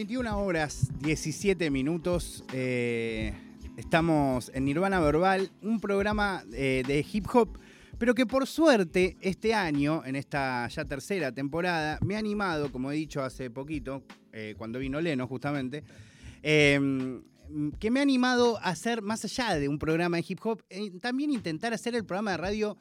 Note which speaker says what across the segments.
Speaker 1: 21 horas 17 minutos. eh, estamos en Nirvana Verbal, un programa eh, de hip hop, pero que por suerte este año, en esta ya tercera temporada, me ha animado, como he dicho hace poquito, eh, cuando vino Leno justamente, eh, que me ha animado a hacer, más allá de un programa de hip hop, también intentar hacer el programa de radio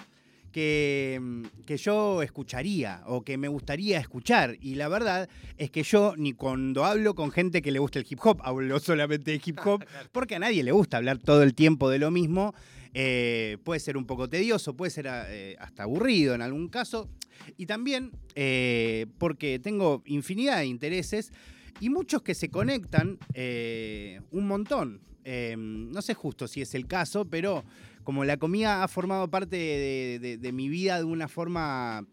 Speaker 1: que, mm, que yo escucharía o que me gustaría escuchar. Y la verdad es que yo ni cuando hablo con gente que le gusta el hip hop, hablo solamente de hip hop, porque a nadie le gusta hablar todo el tiempo de lo mismo. Eh, puede ser un poco tedioso, puede ser eh, hasta aburrido en algún caso. Y también eh, porque tengo infinidad de intereses y muchos que se conectan un montón. Eh, no sé justo si es el caso, pero como la comida ha formado parte de, mi vida de una forma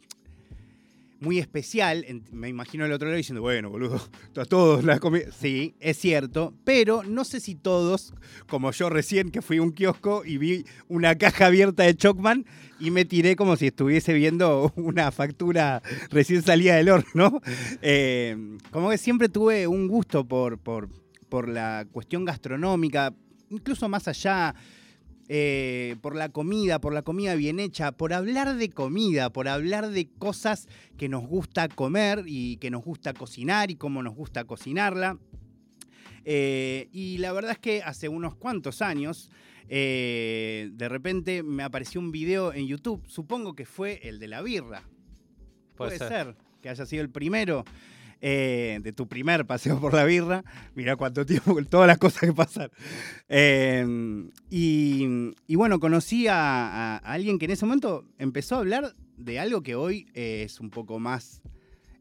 Speaker 1: muy especial, me imagino el otro lado diciendo, bueno, boludo, a todos la comida. Sí, es cierto, pero no sé si todos, como yo recién que fui a un kiosco y vi una caja abierta de Chocman y me tiré como si estuviese viendo una factura recién salida del horno. Eh, como que siempre tuve un gusto por la cuestión gastronómica, incluso más allá eh, por la comida, por la comida bien hecha, por hablar de comida, por hablar de cosas que nos gusta comer y que nos gusta cocinar y cómo nos gusta cocinarla. Eh, y la verdad es que hace unos cuantos años, eh, de repente me apareció un video en YouTube, supongo que fue el de la birra. Puede, ser. que haya sido el primero eh, de tu primer paseo por la birra. Mirá cuánto tiempo, todas las cosas que pasan. Eh, y, bueno, conocí a, alguien que en ese momento empezó a hablar de algo que hoy eh, es un poco más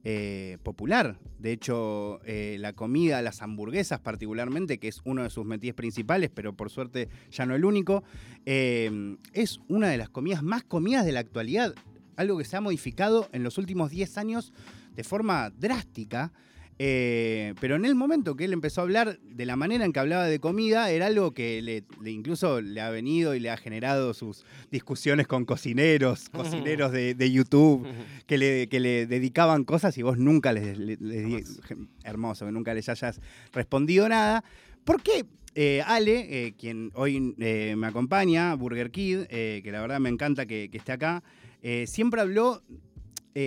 Speaker 1: eh, popular. De hecho, la comida, las hamburguesas particularmente, que es uno de sus métiers principales, pero por suerte ya no el único, eh, es una de las comidas más comidas de la actualidad. Algo que se ha modificado en los últimos 10 años de forma drástica. eh, pero en el momento que él empezó a hablar de la manera en que hablaba de comida, era algo que le, le- incluso le ha venido y le ha generado sus discusiones con cocineros, cocineros de, de YouTube, que le, que le dedicaban cosas y vos nunca les, les- hermoso, que nunca les hayas respondido nada. ¿Por qué? eh, Ale, eh, quien hoy me acompaña, Burger Kid, que la verdad me encanta que, que esté acá, siempre habló,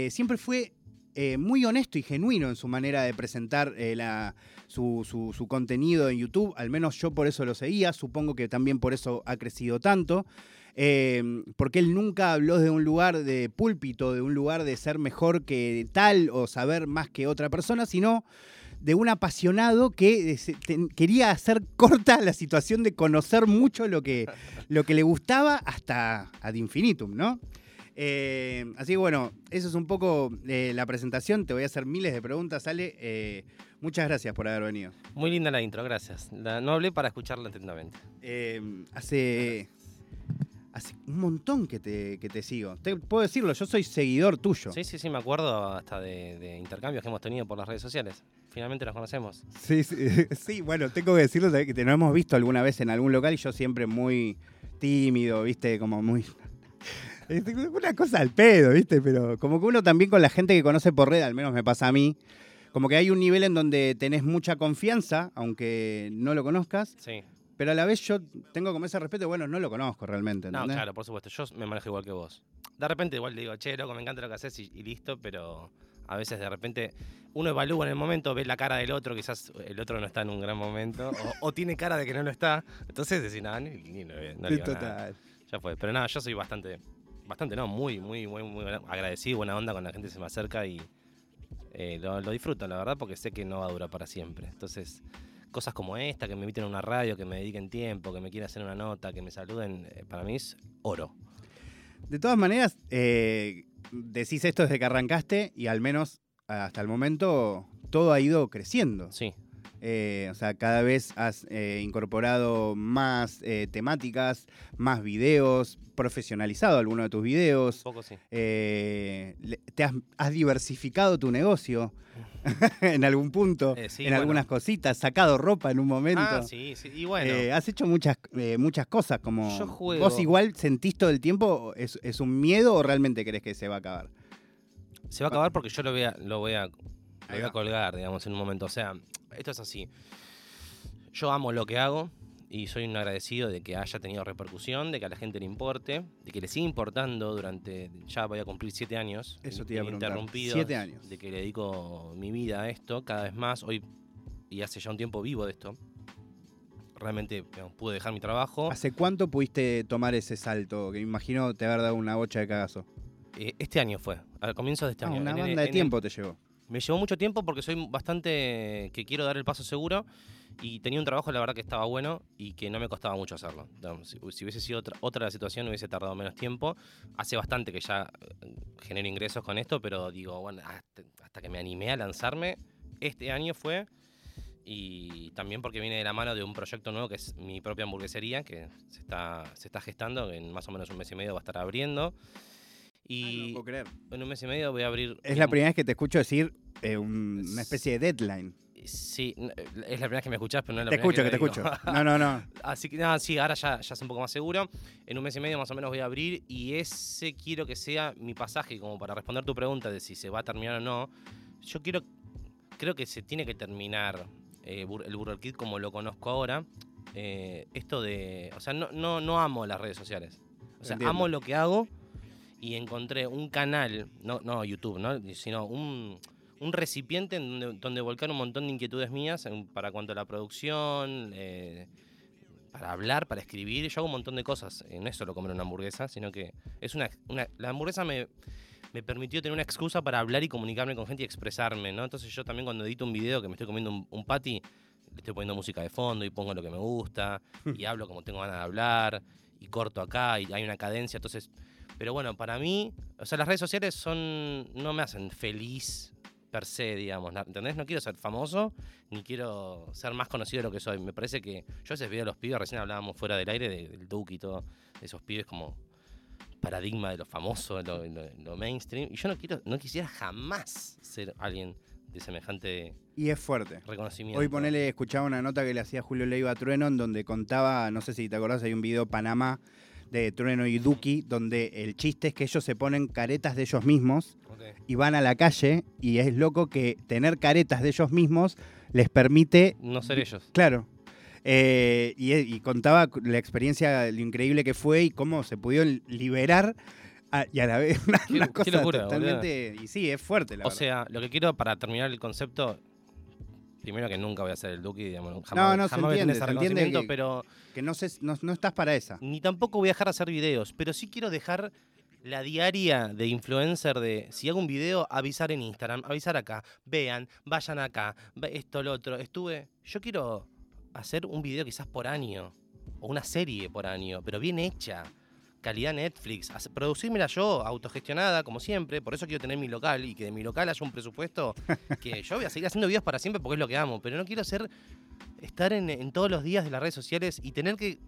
Speaker 1: siempre fue eh, muy honesto y genuino en su manera de presentar eh, la- su, contenido en YouTube, al menos yo por eso lo seguía, supongo que también por eso ha crecido tanto. eh, porque él nunca habló de un lugar de púlpito, de un lugar de ser mejor que tal o saber más que otra persona, sino de un apasionado que quería hacer corta la situación de conocer mucho lo que, lo que le gustaba hasta ad infinitum, ¿no? Eh, así que bueno, eso es un poco eh, la presentación. Te voy a hacer miles de preguntas, Ale. Eh, muchas gracias por haber venido.
Speaker 2: Muy linda la intro, gracias. La- no hablé para escucharla atentamente.
Speaker 1: Eh, hace, hace un montón que te, que te sigo. Te, puedo decirlo, yo soy seguidor tuyo.
Speaker 2: Sí, sí, sí, me acuerdo hasta de, de intercambios que hemos tenido por las redes sociales. Finalmente nos conocemos.
Speaker 1: Sí, sí, sí, bueno, tengo que decirlo que te nos hemos visto alguna vez en algún local y yo siempre muy tímido, ¿viste? Como muy... Es una cosa al pedo, ¿viste? Pero como que uno también con la gente que conoce por red, al menos me pasa a mí, como que hay un nivel en donde tenés mucha confianza, aunque no lo conozcas,
Speaker 2: Sí.
Speaker 1: pero a la vez yo tengo como ese respeto, bueno, no lo conozco realmente,
Speaker 2: No, claro, por supuesto. Yo me manejo igual que vos. De repente igual le digo, che, loco, me encanta lo que haces y, y listo, pero a veces de repente uno evalúa en el momento, ve la cara del otro, quizás el otro no está en un gran momento, o, o tiene cara de que no lo está. Entonces decís, nada, ni, ni- no, no nada.
Speaker 1: total.
Speaker 2: Ya fue. Pero nada, yo soy bastante, bastante, no, muy, muy, muy, muy agradecido, buena onda con la gente que se me acerca y eh, lo, lo disfruto, la verdad, porque sé que no va a durar para siempre. Entonces, cosas como esta, que me inviten a una radio, que me dediquen tiempo, que me quieran hacer una nota, que me saluden, eh, para mí es oro.
Speaker 1: De todas maneras, eh, decís esto desde que arrancaste y al menos hasta el momento todo ha ido creciendo.
Speaker 2: Sí,
Speaker 1: Eh, o sea, cada vez has eh, incorporado más eh, temáticas, más videos, profesionalizado alguno de tus videos,
Speaker 2: un poco sí.
Speaker 1: le- te has, has diversificado tu negocio en algún punto,
Speaker 2: sí,
Speaker 1: en
Speaker 2: bueno.
Speaker 1: algunas cositas, sacado ropa en un momento.
Speaker 2: Ah, sí, sí. Y bueno,
Speaker 1: has hecho muchas, muchas cosas, como
Speaker 2: Yo juego-
Speaker 1: vos igual sentís todo el tiempo, ¿es, es un miedo o realmente crees que se va a acabar?
Speaker 2: se va a acabar porque yo lo voy a, lo voy a,
Speaker 1: Ahí
Speaker 2: voy a colgar, digamos, en un momento. O sea, esto es así. Yo amo lo que hago y soy un agradecido de que haya tenido repercusión, de que a la gente le importe, de que le siga importando durante, ya voy a cumplir siete años.
Speaker 1: Eso te iba a preguntar.
Speaker 2: interrumpidos,
Speaker 1: Siete años.
Speaker 2: De que le dedico mi vida a esto cada vez más. Hoy, y hace ya un tiempo vivo de esto. Realmente digamos, pude dejar mi trabajo.
Speaker 1: ¿Hace cuánto pudiste tomar ese salto? Que me imagino te haber dado una bocha de cagazo.
Speaker 2: Eh, este año fue, al comienzo de este
Speaker 1: Ah,
Speaker 2: año.
Speaker 1: una
Speaker 2: En-
Speaker 1: banda de tiempo te llevó.
Speaker 2: Me llevó mucho tiempo porque soy bastante que quiero dar el paso seguro y tenía un trabajo la verdad que estaba bueno y que no me costaba mucho hacerlo. Si, si hubiese sido otra, otra la situación hubiese tardado menos tiempo. Hace bastante que ya eh, genero ingresos con esto, pero digo, bueno, hasta, hasta que me animé a lanzarme, este año fue y también porque viene de la mano de un proyecto nuevo que es mi propia hamburguesería que se está, se está gestando, en más o menos un mes y medio va a estar abriendo.
Speaker 1: Ah, no
Speaker 2: Y
Speaker 1: lo puedo creer.
Speaker 2: en un mes y medio voy a abrir...
Speaker 1: Es la primera vez que te escucho decir eh, un- una especie de deadline.
Speaker 2: Sí, n- es la primera vez que me escuchás, pero no es la
Speaker 1: Te
Speaker 2: primera
Speaker 1: escucho, que te escucho. No, no, no.
Speaker 2: Así que nada, sí, ahora ya, ya es un poco más seguro. En un mes y medio más o menos voy a abrir y ese quiero que sea mi pasaje, como para responder tu pregunta de si se va a terminar o no. Yo quiero, creo que se tiene que terminar eh, el Burger Kid como lo conozco ahora. Eh, esto de, o sea, no, no, no amo las redes sociales. O sea,
Speaker 1: Entiendo.
Speaker 2: amo lo que hago y encontré un canal, no, no YouTube, ¿no? sino un, un recipiente en donde, donde volcar un montón de inquietudes mías en- para cuanto a la producción, eh, para hablar, para escribir. Yo hago un montón de cosas. eh, no es solo comer una hamburguesa, sino que es una, una- la hamburguesa me, me permitió tener una excusa para hablar y comunicarme con gente y expresarme, ¿no? Entonces yo también cuando edito un video que me estoy comiendo un, un patty, le estoy poniendo música de fondo y pongo lo que me gusta y hablo como tengo ganas de hablar y corto acá y hay una cadencia, entonces... Pero bueno, para mí, o sea, las redes sociales son no me hacen feliz per se, digamos. ¿entendés? No quiero ser famoso ni quiero ser más conocido de lo que soy. Me parece que yo a veces veo a los pibes, recién hablábamos fuera del aire de- del Duke y todo, de esos pibes como paradigma de lo famoso, lo, lo- mainstream. Y yo no quiero, no quisiera jamás ser alguien de semejante
Speaker 1: Y es fuerte.
Speaker 2: reconocimiento.
Speaker 1: Hoy ponele, escuchaba una nota que le hacía Julio Leiva Trueno, en donde contaba, no sé si te acordás, hay un video Panamá de Trueno y Duki, donde el chiste es que ellos se ponen caretas de ellos mismos y van a la calle, y es loco que tener caretas de ellos mismos les permite
Speaker 2: No ser ellos.
Speaker 1: Claro. Eh, y, y contaba la experiencia, lo increíble que fue y cómo se pudieron liberar a- y a la vez una,
Speaker 2: Qué-
Speaker 1: una cosa
Speaker 2: locura,
Speaker 1: totalmente. Y sí, es fuerte, la
Speaker 2: O
Speaker 1: verdad.
Speaker 2: sea, lo que quiero para terminar el concepto, primero que nunca voy a ser el Duki, digamos,
Speaker 1: No,
Speaker 2: jamás,
Speaker 1: no, se
Speaker 2: jamás voy a tener
Speaker 1: entiende,
Speaker 2: ese
Speaker 1: se entiende que-
Speaker 2: pero
Speaker 1: que no, sé, no, no estás para esa.
Speaker 2: ni tampoco voy a dejar de hacer videos, pero sí quiero dejar la diaria de influencer de si hago un video, avisar en Instagram, avisar acá, vean, vayan acá, esto, lo otro. Estuve, yo quiero hacer un video quizás por año, o una serie por año, pero bien hecha. Calidad Netflix, producírmela yo, autogestionada, como siempre, por eso quiero tener mi local y que de mi local haya un presupuesto que yo voy a seguir haciendo videos para siempre porque es lo que amo, pero no quiero ser, estar en, en todos los días de las redes sociales y tener que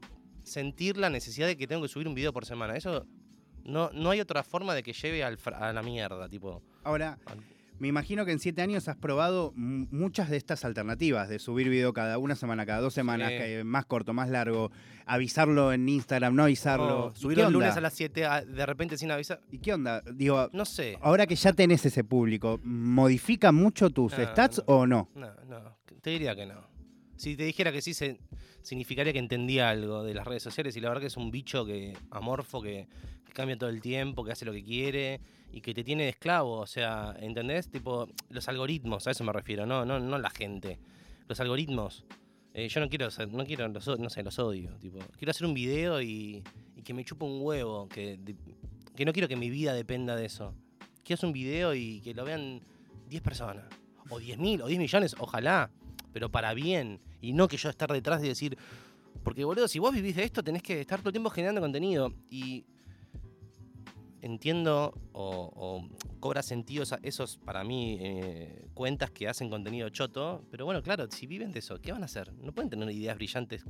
Speaker 2: sentir la necesidad de que tengo que subir un video por semana. Eso no, no hay otra forma de que lleve al a la mierda, tipo.
Speaker 1: Ahora,
Speaker 2: al-
Speaker 1: me imagino que en siete años has probado muchas de estas alternativas, de subir video cada una semana, cada dos semanas,
Speaker 2: Sí.
Speaker 1: que- más corto, más largo, avisarlo en Instagram, no avisarlo.
Speaker 2: Oh,
Speaker 1: ¿Y
Speaker 2: subir
Speaker 1: qué
Speaker 2: el lunes a las 7 a- de repente sin avisar.
Speaker 1: ¿Y qué onda? Digo,
Speaker 2: No sé.
Speaker 1: ahora que ya tenés ese público, ¿modifica mucho tus
Speaker 2: No,
Speaker 1: stats
Speaker 2: no.
Speaker 1: o no?
Speaker 2: No, no. Te diría que no. Si te dijera que sí, se- significaría que entendía algo de las redes sociales y la verdad que es un bicho que amorfo, que, que cambia todo el tiempo, que hace lo que quiere y que te tiene de esclavo. O sea, ¿entendés? Tipo, los algoritmos, a eso me refiero, no, no, no la gente. Los algoritmos. Eh, yo no quiero no quiero, los, no sé, los odio. Tipo, quiero hacer un video y, y que me chupe un huevo, que, que no quiero que mi vida dependa de eso. Quiero hacer un video y que lo vean 10 personas, o 10.000, o 10 millones, ojalá, pero para bien, y no que yo estar detrás de decir, porque boludo, si vos vivís de esto, tenés que estar todo el tiempo generando contenido, y entiendo o, cobra sentido esos, para mí, eh, cuentas que hacen contenido choto, pero bueno, claro, si viven de eso, ¿qué van a hacer? No pueden tener ideas brillantes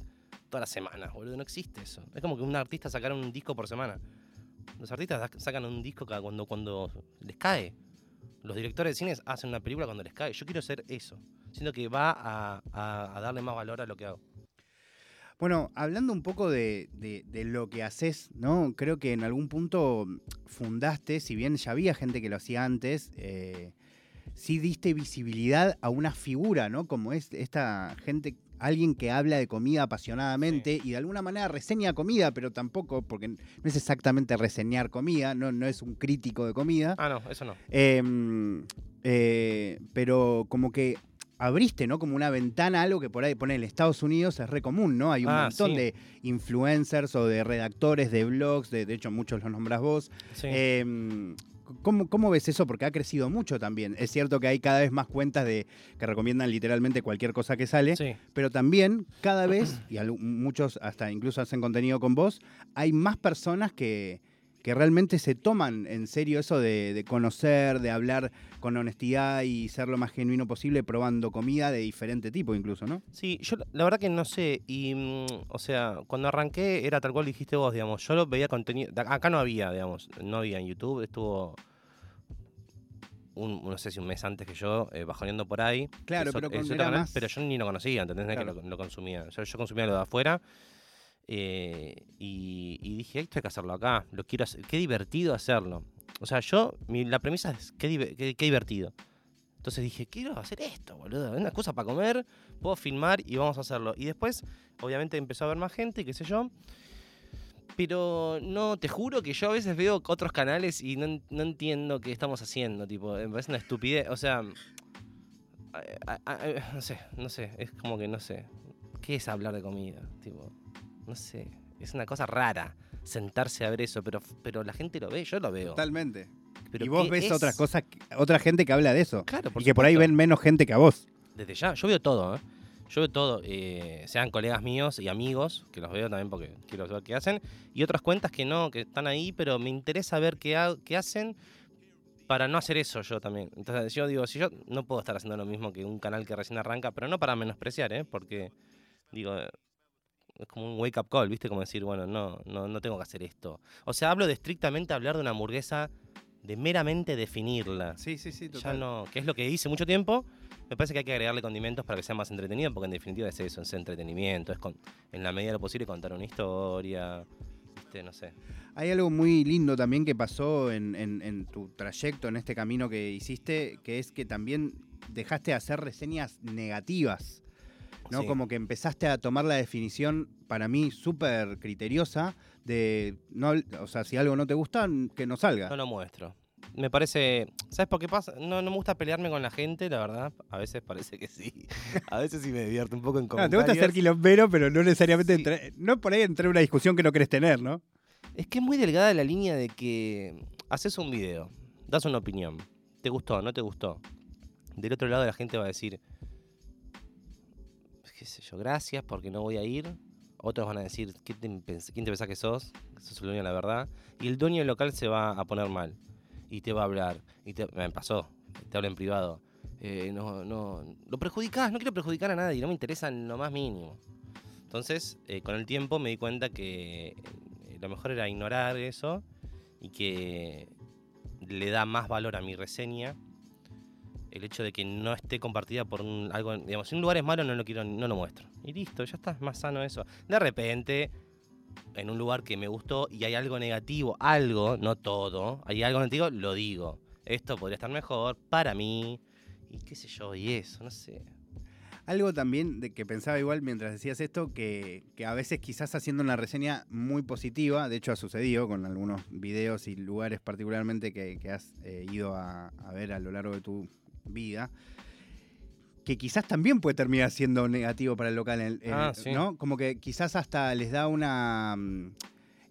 Speaker 2: todas las semanas, boludo, no existe eso. Es como que un artista sacara un disco por semana. Los artistas sacan un disco cada cuando, cuando les cae. Los directores de cines hacen una película cuando les cae. Yo quiero ser eso. Siento que va a darle más valor a lo que hago.
Speaker 1: Bueno, hablando un poco de, de- de lo que haces, ¿no? Creo que en algún punto fundaste, si bien ya había gente que lo hacía antes, eh, sí diste visibilidad a una figura, ¿no? Como es esta gente, alguien que habla de comida apasionadamente y de alguna manera reseña comida, pero tampoco, porque no es exactamente reseñar comida, no, no es un crítico de comida.
Speaker 2: Ah, no, eso no.
Speaker 1: Em, eh, pero como que abriste, ¿no? Como una ventana, algo que por ahí pone en Estados Unidos es re común, ¿no? Hay un
Speaker 2: Ah,
Speaker 1: montón
Speaker 2: sí.
Speaker 1: de influencers o de redactores de blogs, de, de hecho muchos los nombras vos.
Speaker 2: Sí.
Speaker 1: Em, ¿cómo, cómo ves eso? Porque ha crecido mucho también. Es cierto que hay cada vez más cuentas de que recomiendan literalmente cualquier cosa que sale,
Speaker 2: sí.
Speaker 1: pero también cada vez, y muchos hasta incluso hacen contenido con vos, hay más personas que, que realmente se toman en serio eso de, de conocer, de hablar con honestidad y ser lo más genuino posible probando comida de diferente tipo incluso, ¿no?
Speaker 2: Sí, yo la- verdad que no sé. Y, mm, o sea, cuando arranqué era tal cual dijiste vos, digamos. Yo lo veía contenido. Acá no había, digamos. No había en YouTube. Estuvo. Un, no sé si un mes antes que yo, eh, bajoneando por ahí.
Speaker 1: Claro, pero con-
Speaker 2: canal,
Speaker 1: más-
Speaker 2: pero yo ni lo conocía, ¿entendés?
Speaker 1: Claro.
Speaker 2: Que lo, lo consumía. Yo, yo consumía lo de afuera. Eh, y, dije, esto hay que hacerlo acá. Lo quiero hacer. Qué divertido hacerlo. O sea, yo, la premisa es qué, qué- qué divertido. Entonces dije, quiero hacer esto, boludo. Una cosa para comer, puedo filmar y vamos a hacerlo. Y después, obviamente, empezó a haber más gente, qué sé yo. Pero no, te juro que yo a veces veo otros canales y no, no entiendo qué estamos haciendo. Tipo, me parece una estupidez. O sea, no sé, no sé. Es como que no sé. ¿Qué es hablar de comida? Tipo, no sé. Es una cosa rara sentarse a ver eso, pero, pero la gente lo ve, yo lo veo.
Speaker 1: Totalmente.
Speaker 2: Pero
Speaker 1: y vos
Speaker 2: ¿qué
Speaker 1: ves
Speaker 2: es?
Speaker 1: otras cosas, otra gente que habla de eso.
Speaker 2: Claro, por
Speaker 1: y que por ahí ven menos gente que a vos.
Speaker 2: Desde ya, yo veo todo, ¿eh? Yo veo todo, eh, sean colegas míos y amigos, que los veo también porque quiero saber qué hacen, y otras cuentas que no, que están ahí, pero me interesa ver qué, ha- qué hacen para no hacer eso yo también. Entonces yo digo, si yo no puedo estar haciendo lo mismo que un canal que recién arranca, pero no para menospreciar, ¿eh? Porque, digo, es como un wake-up call, ¿viste? Como decir, bueno, no, no, no tengo que hacer esto. O sea, hablo de estrictamente hablar de una hamburguesa, de meramente definirla
Speaker 1: Sí, sí, sí,
Speaker 2: ya no, que es lo que hice mucho tiempo. Me parece que hay que agregarle condimentos para que sea más entretenido, porque en definitiva es eso, es entretenimiento, es con, en la medida de lo posible contar una historia, ¿viste? no sé.
Speaker 1: Hay algo muy lindo también que pasó en, en- en tu trayecto, en este camino que hiciste, que es que también dejaste de hacer reseñas negativas, ¿no?
Speaker 2: Sí.
Speaker 1: Como que empezaste a tomar la definición, para mí, súper criteriosa de, no, o sea, si algo no te gusta, que no salga.
Speaker 2: No lo muestro. Me parece, ¿sabes por qué pasa? No, no me gusta pelearme con la gente, la verdad. A veces parece que sí. A veces sí me divierto un poco en
Speaker 1: No, te
Speaker 2: comentarios.
Speaker 1: gusta ser quilombero, pero no necesariamente
Speaker 2: Sí.
Speaker 1: no por ahí entrar en una discusión que no querés tener, ¿no?
Speaker 2: Es que es muy delgada la línea de que haces un video, das una opinión, te gustó, no te gustó. Del otro lado la gente va a decir, gracias porque no voy a ir. Otros van a decir, ¿qué te pens- ¿quién te pensás que sos? Sos el dueño de la verdad. Y el dueño del local se va a poner mal. Y te va a hablar. Y me pasó, te habla en privado. Eh, no, lo perjudicás, no quiero perjudicar a nadie, no me interesa lo más mínimo. Entonces, eh, con el tiempo me di cuenta que eh, lo mejor era ignorar eso y que le da más valor a mi reseña el hecho de que no esté compartida por un, algo, digamos, si un lugar es malo no lo quiero, no lo muestro. Y listo, ya está, es más sano eso. De repente, en un lugar que me gustó y hay algo negativo, algo, no todo, hay algo negativo, lo digo. Esto podría estar mejor para mí y qué sé yo, y eso, no sé.
Speaker 1: Algo también de que pensaba igual mientras decías esto, que, que a veces quizás haciendo una reseña muy positiva, de hecho ha sucedido con algunos videos y lugares particularmente que, has eh, ido a ver a lo largo de tu vida, que quizás también puede terminar siendo negativo para el local, el- el-
Speaker 2: Ah, sí.
Speaker 1: ¿no? Como que quizás hasta les da una... mm,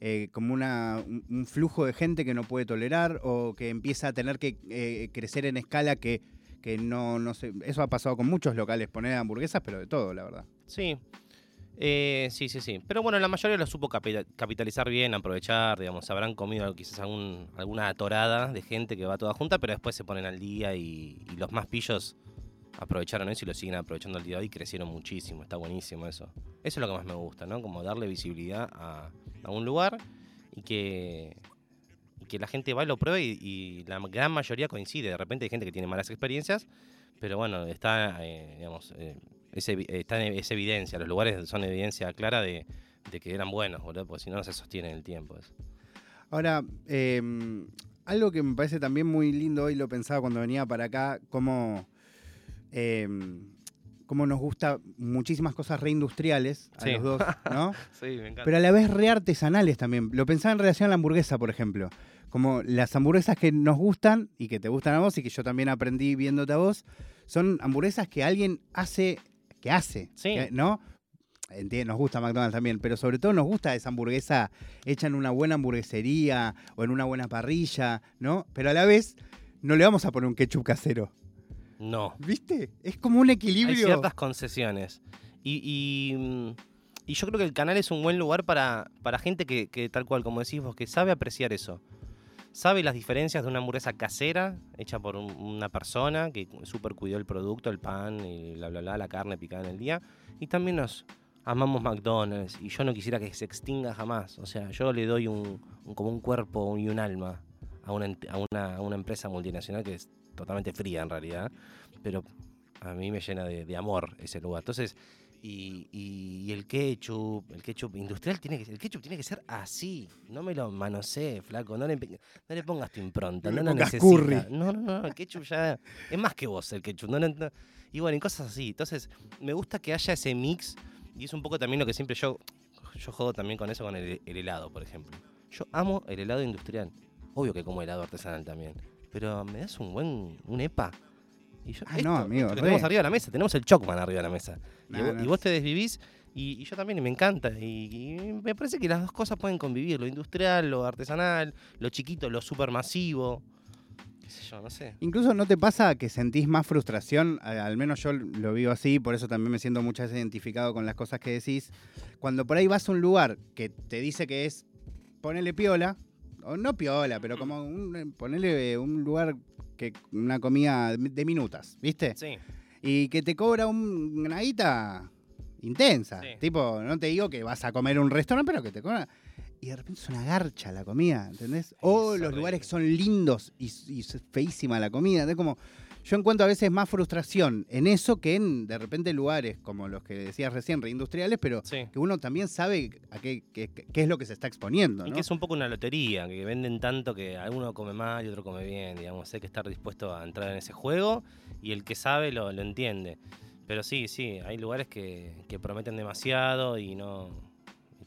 Speaker 1: eh, como una, un, un flujo de gente que no puede tolerar o que empieza a tener que eh, crecer en escala que, que no, no sé. Eso ha pasado con muchos locales, poner hamburguesas, pero de todo, la verdad.
Speaker 2: Sí. Eh, sí, sí, sí. Pero bueno, la mayoría lo supo capita- capitalizar bien, aprovechar, digamos, habrán comido quizás algún, alguna atorada de gente que va toda junta, pero después se ponen al día y, los más pillos aprovecharon eso y lo siguen aprovechando al día de hoy y crecieron muchísimo, está buenísimo eso. Eso es lo que más me gusta, ¿no? Como darle visibilidad a, un lugar y que, la gente va y lo pruebe y, y la gran mayoría coincide. De repente hay gente que tiene malas experiencias, pero bueno, está, eh, digamos, eh, es, está en- es evidencia, los lugares son evidencia clara de, de que eran buenos, boludo, porque si no, no se sostiene en el tiempo. eso.
Speaker 1: Ahora, eh, algo que me parece también muy lindo, hoy lo pensaba cuando venía para acá, como como nos gusta muchísimas cosas reindustriales a los dos, ¿no?
Speaker 2: sí, me encanta.
Speaker 1: Pero a la vez reartesanales también. Lo pensaba en relación a la hamburguesa, por ejemplo. Como las hamburguesas que nos gustan y que te gustan a vos y que yo también aprendí viéndote a vos, son hamburguesas que alguien hace, que hace,
Speaker 2: sí.
Speaker 1: ¿no? nos gusta McDonald's también, pero sobre todo nos gusta esa hamburguesa hecha en una buena hamburguesería o en una buena parrilla, ¿no? Pero a la vez no le vamos a poner un ketchup casero.
Speaker 2: No.
Speaker 1: ¿Viste? Es como un equilibrio.
Speaker 2: Hay ciertas concesiones. Y, mm, y, yo creo que el canal es un buen lugar para, para gente que, tal cual, como decís vos, que sabe apreciar eso. Sabe las diferencias de una hamburguesa casera, hecha por una persona que súper cuidó el producto, el pan y la carne picada en el día. Y también nos amamos McDonald's y yo no quisiera que se extinga jamás. O sea, yo le doy un, como un cuerpo y un alma a una, empresa multinacional que es totalmente fría en realidad, pero a mí me llena de, amor ese lugar. Entonces, y, el ketchup, el ketchup industrial tiene que el ketchup tiene que ser así. No me lo manosee, flaco. No le, no le pongas tu impronta. No, no, No, no, no. El ketchup ya es más que vos el ketchup. y bueno, y cosas así. Entonces, me gusta que haya ese mix. Y es un poco también lo que siempre yo. Yo juego también con eso, con el helado, por ejemplo. Yo amo el helado industrial. Obvio que como helado artesanal también pero me das un buen, un EPA.
Speaker 1: Y yo, ah, no, amigo.
Speaker 2: Tenemos arriba de la mesa, tenemos el Chocman arriba de la mesa. y, vos, te desvivís y, yo también, y me encanta. Y, me parece que las dos cosas pueden convivir, lo industrial, lo artesanal, lo chiquito, lo supermasivo. Qué sé yo, no sé.
Speaker 1: Incluso no te pasa que sentís más frustración, al menos yo lo vivo así, por eso también me siento muchas veces identificado con las cosas que decís. Cuando por ahí vas a un lugar que te dice que es ponele piola, o no piola, pero como un, ponerle un lugar que una comida de minutas, ¿viste?
Speaker 2: Sí.
Speaker 1: Y que te cobra un, una guita intensa. Tipo, no te digo que vas a comer un restaurante, pero que te cobra. Y de repente es una garcha la comida, ¿entendés? O los lugares que son lindos y, y feísima la comida. Es como, yo encuentro a veces más frustración en eso que en de repente lugares como los que decías recién, reindustriales, pero que uno también sabe a qué, qué, es lo que se está exponiendo.
Speaker 2: Y que es un poco una lotería, que venden tanto que alguno come mal y otro come bien, digamos. Hay que estar dispuesto a entrar en ese juego y el que sabe lo, entiende. Pero sí, sí, hay lugares que, que prometen demasiado y no.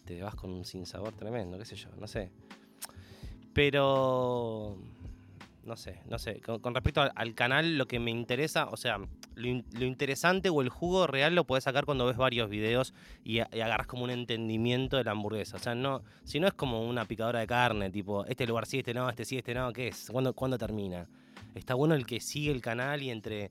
Speaker 2: te vas con un sinsabor tremendo, qué sé yo, no sé. Pero no sé, no sé. Con, respecto al, canal, lo que me interesa, o sea, lo, interesante o el jugo real lo puedes sacar cuando ves varios videos y, agarras como un entendimiento de la hamburguesa. O sea, no, si no es como una picadora de carne, tipo, este lugar sí, este no, este sí, este no, ¿qué es? ¿Cuándo, ¿cuándo termina? Está bueno el que sigue el canal y entre.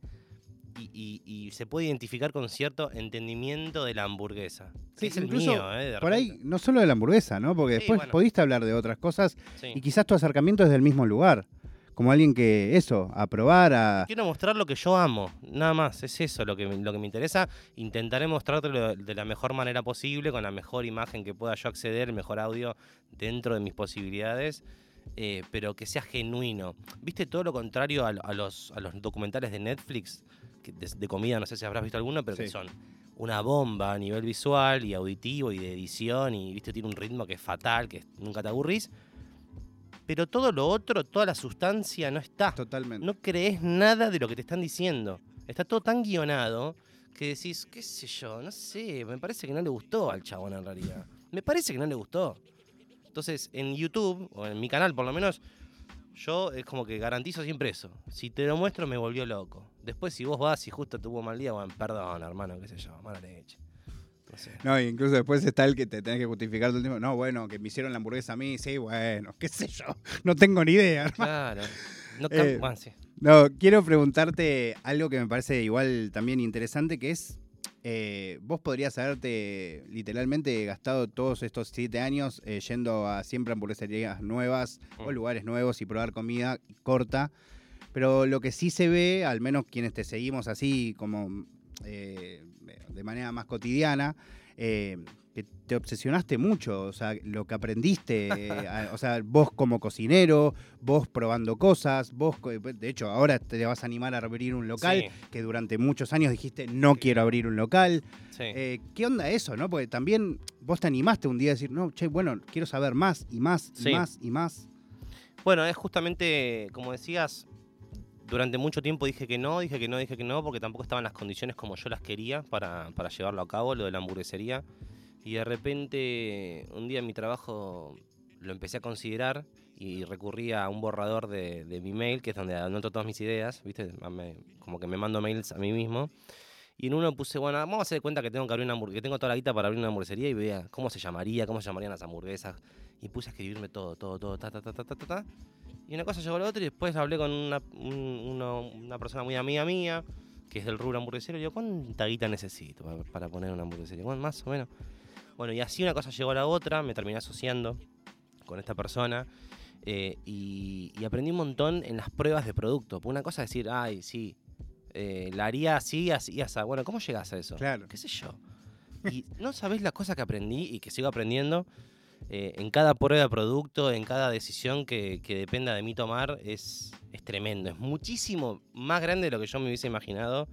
Speaker 2: Y, se puede identificar con cierto entendimiento de la hamburguesa.
Speaker 1: Sí, es el mío, eh, Por ahí, no solo de la hamburguesa, ¿no? Porque después pudiste hablar de otras cosas y quizás tu acercamiento es del mismo lugar como alguien que, eso, a probar, a...
Speaker 2: Quiero mostrar lo que yo amo, nada más, es eso lo que, lo que me interesa. Intentaré mostrártelo de la mejor manera posible, con la mejor imagen que pueda yo acceder, el mejor audio dentro de mis posibilidades. Eh, pero que sea genuino. ¿Viste todo lo contrario a, los, a los documentales de Netflix de, comida? No sé si habrás visto alguno, pero que son una bomba a nivel visual y auditivo y de edición y viste tiene un ritmo que es fatal, que nunca te aburrís pero todo lo otro, toda la sustancia no está.
Speaker 1: Totalmente.
Speaker 2: No crees nada de lo que te están diciendo. Está todo tan guionado que decís, qué sé yo, no sé, me parece que no le gustó al chabón en realidad. Me parece que no le gustó. Entonces, en YouTube, o en mi canal por lo menos, yo es como que garantizo siempre eso. Si te lo muestro, me volvió loco. Después, si vos vas y justo tuvo mal día, bueno, perdón, hermano, qué sé yo, mala leche.
Speaker 1: No, incluso después está el que te tenés que justificar todo el tiempo. No, bueno, que me hicieron la hamburguesa a mí, sí, bueno, qué sé yo. No tengo ni idea.
Speaker 2: Claro. No,
Speaker 1: eh, no, quiero preguntarte algo que me parece igual también interesante, que es, eh, vos podrías haberte literalmente gastado todos estos siete años eh, yendo a siempre hamburgueserías nuevas o mm. lugares nuevos y probar comida corta, pero lo que sí se ve, al menos quienes te seguimos así como de manera más cotidiana, eh, que te obsesionaste mucho, o sea, lo que aprendiste, eh, o sea, vos como cocinero, vos probando cosas, vos, de hecho, ahora te vas a animar a abrir un local, que durante muchos años dijiste, no quiero abrir un local. Eh, ¿Qué onda eso, no? Porque también vos te animaste un día a decir, no, che, bueno, quiero saber más y más y más y más.
Speaker 2: Bueno, es justamente, como decías, durante mucho tiempo dije que no, dije que no, dije que no, porque tampoco estaban las condiciones como yo las quería para, para llevarlo a cabo, lo de la hamburguesería. Y de repente, un día en mi trabajo lo empecé a considerar y recurrí a un borrador de, de mi mail, que es donde anoto todas mis ideas, ¿viste? Como que me mando mails a mí mismo. Y en uno puse, bueno, vamos a hacer cuenta que tengo que abrir una que tengo toda la guita para abrir una hamburguesería y vea cómo se llamaría, cómo se llamarían las hamburguesas. Y puse a escribirme todo, todo, todo, ta, ta, ta, ta, ta, ta, ta. Y una cosa llegó a la otra y después hablé con una, un- uno- una persona muy amiga mía, que es del rubro hamburguesero, y ¿cuánta guita necesito para, para poner una hamburguesería? Bueno, más o menos. Bueno, y así una cosa llegó a la otra, me terminé asociando con esta persona eh, y, y aprendí un montón en las pruebas de producto. Una cosa es decir, ay, sí, eh, la haría así, así, así. Bueno, ¿cómo llegas a eso?
Speaker 1: Claro.
Speaker 2: ¿Qué sé yo? Y no sabés las cosas que aprendí y que sigo aprendiendo eh, en cada prueba de producto, en cada decisión que, que dependa de mí tomar, es, es tremendo. Es muchísimo más grande de lo que yo me hubiese imaginado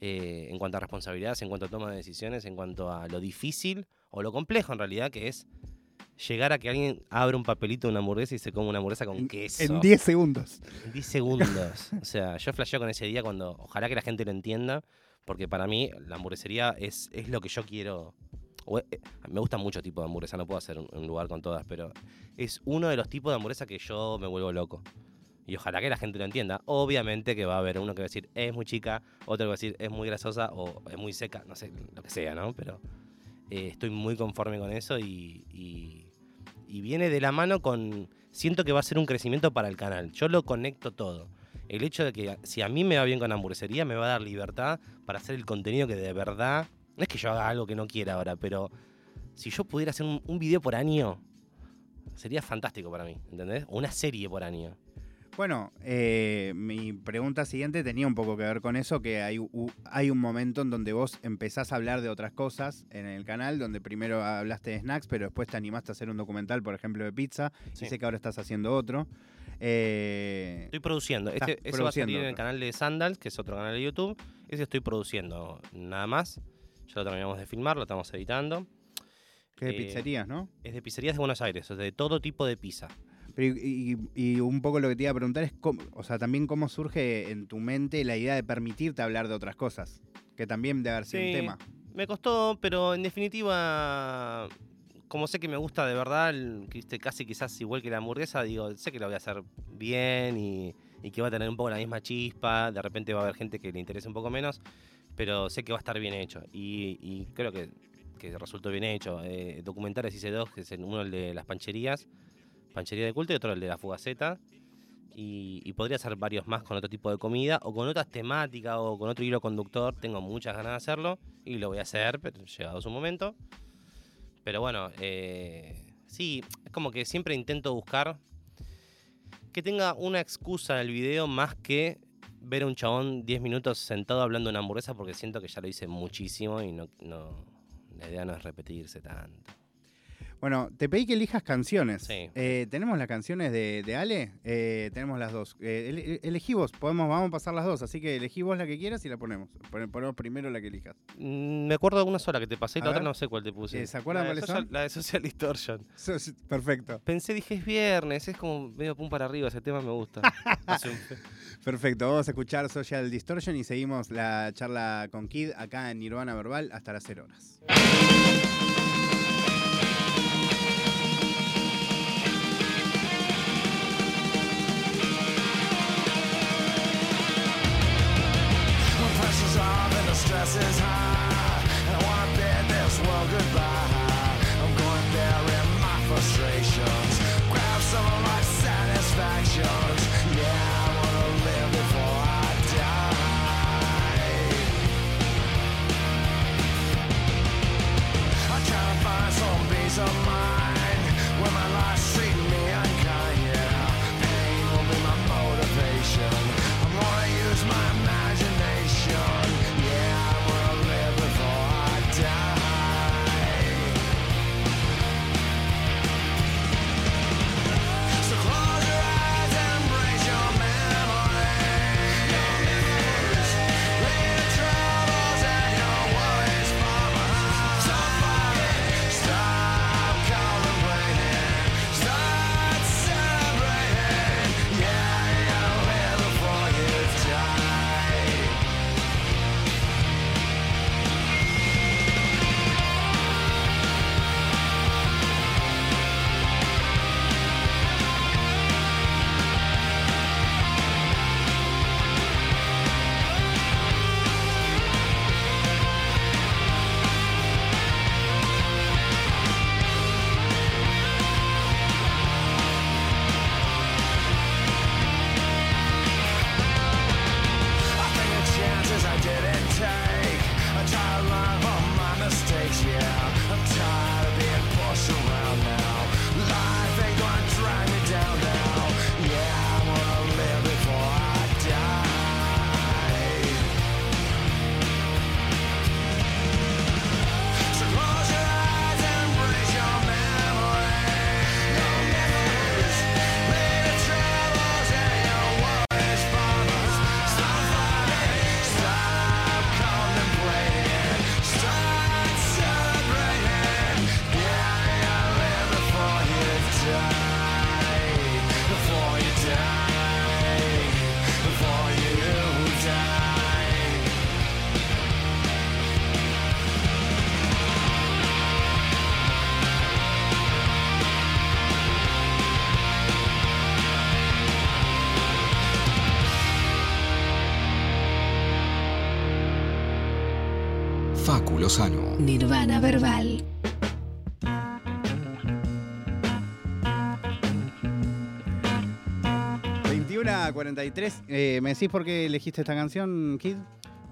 Speaker 2: eh, en cuanto a responsabilidades, en cuanto a toma de decisiones, en cuanto a lo difícil o lo complejo en realidad, que es llegar a que alguien abra un papelito de una hamburguesa y se come una hamburguesa con queso.
Speaker 1: En 10 segundos.
Speaker 2: En 10 segundos. o sea, yo flasheo con ese día cuando. Ojalá que la gente lo entienda. Porque para mí la hamburguesería es, es lo que yo quiero. o, eh, me gustan muchos tipos de hamburguesa, no puedo hacer un, un lugar con todas, pero es uno de los tipos de hamburguesa que yo me vuelvo loco. Y ojalá que la gente lo entienda. Obviamente que va a haber uno que va a decir es muy chica, otro que va a decir es muy grasosa o es muy seca, no sé, lo que sea, ¿no? Pero eh, estoy muy conforme con eso y, y- viene de la mano con... Siento que va a ser un crecimiento para el canal. Yo lo conecto todo. El hecho de que si a mí me va bien con hamburguesería, me va a dar libertad para hacer el contenido que de verdad... No es que yo haga algo que no quiera ahora, pero si yo pudiera hacer un, un video por año, sería fantástico para mí, ¿entendés? O una serie por año.
Speaker 1: Bueno, eh, mi pregunta siguiente tenía un poco que ver con eso, que hay, u- hay un momento en donde vos empezás a hablar de otras cosas en el canal, donde primero hablaste de snacks, pero después te animaste a hacer un documental, por ejemplo, de pizza,
Speaker 2: Sí.
Speaker 1: y sé que ahora estás haciendo otro. Eh,
Speaker 2: Estoy produciendo. Este, ese va a
Speaker 1: produciendo
Speaker 2: salir en el canal de Sandals, que es otro canal de YouTube. Ese estoy produciendo nada más. Ya lo terminamos de filmar, lo estamos editando.
Speaker 1: que es de
Speaker 2: eh,
Speaker 1: pizzerías, ¿no?
Speaker 2: Es de pizzerías de Buenos Aires, o sea, de todo tipo de pizza.
Speaker 1: Pero y, y- y un poco lo que te iba a preguntar es, cómo, o sea, también cómo surge en tu mente la idea de permitirte hablar de otras cosas, que también debe haber sido un
Speaker 2: Sí.
Speaker 1: tema.
Speaker 2: Me costó, pero en definitiva, como sé que me gusta de verdad, casi quizás igual que la hamburguesa, digo, sé que lo voy a hacer bien y, y que va a tener un poco la misma chispa. De repente va a haber gente que le interese un poco menos, pero sé que va a estar bien hecho. Y, y creo que, que resultó bien hecho. Eh, documentales hice dos, que es uno el de las pancherías, panchería de culto, y otro el de la fugaceta. Y, y podría hacer varios más con otro tipo de comida o con otras temáticas o con otro hilo conductor. Tengo muchas ganas de hacerlo y lo voy a hacer, pero llegado su momento. Pero bueno, eh, sí, es como que siempre intento buscar que tenga una excusa el video más que ver a un chabón 10 minutos sentado hablando de una hamburguesa porque siento que ya lo hice muchísimo y no, no la idea no es repetirse tanto.
Speaker 1: Bueno, te pedí que elijas canciones.
Speaker 2: Sí.
Speaker 1: Eh, ¿Tenemos las canciones de, de Ale? Eh, tenemos las dos. Eh, ele- elegí vos, podemos, vamos a pasar las dos, así que elegí vos la que quieras y la ponemos. Pon- Ponemos primero la que elijas.
Speaker 2: Mm, Me acuerdo de una sola que te pasé y
Speaker 1: A
Speaker 2: la otra no sé cuál te puse.
Speaker 1: Eh, ¿se acuerdan cuáles son?
Speaker 2: La de Social Distortion.
Speaker 1: Perfecto.
Speaker 2: Pensé, dije, es viernes, es como medio pum para arriba, ese tema me gusta.
Speaker 1: Perfecto, vamos a escuchar Social Distortion y seguimos la charla con Kid acá en Nirvana Verbal hasta las 0 horas.
Speaker 3: I wanna bid this world goodbye. I'm going there in my frustrations. Grab some of my satisfactions. Yeah, I wanna live before I die. I try to find some peace of mind
Speaker 4: Lozano.
Speaker 5: Nirvana Verbal.
Speaker 1: a 43. Eh, ¿Me decís por qué elegiste esta canción, Kid?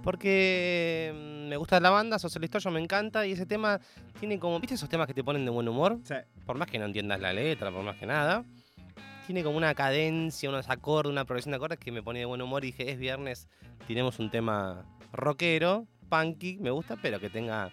Speaker 2: Porque mm, me gusta la banda, Social Distortion me encanta y ese tema tiene como, ¿viste esos temas que te ponen de buen humor?
Speaker 1: Sí.
Speaker 2: Por más que no entiendas la letra, por más que nada. Tiene como una cadencia, unos acordes, una progresión de acordes que me pone de buen humor y dije, es viernes, tenemos un tema rockero, punky, me gusta, pero que tenga,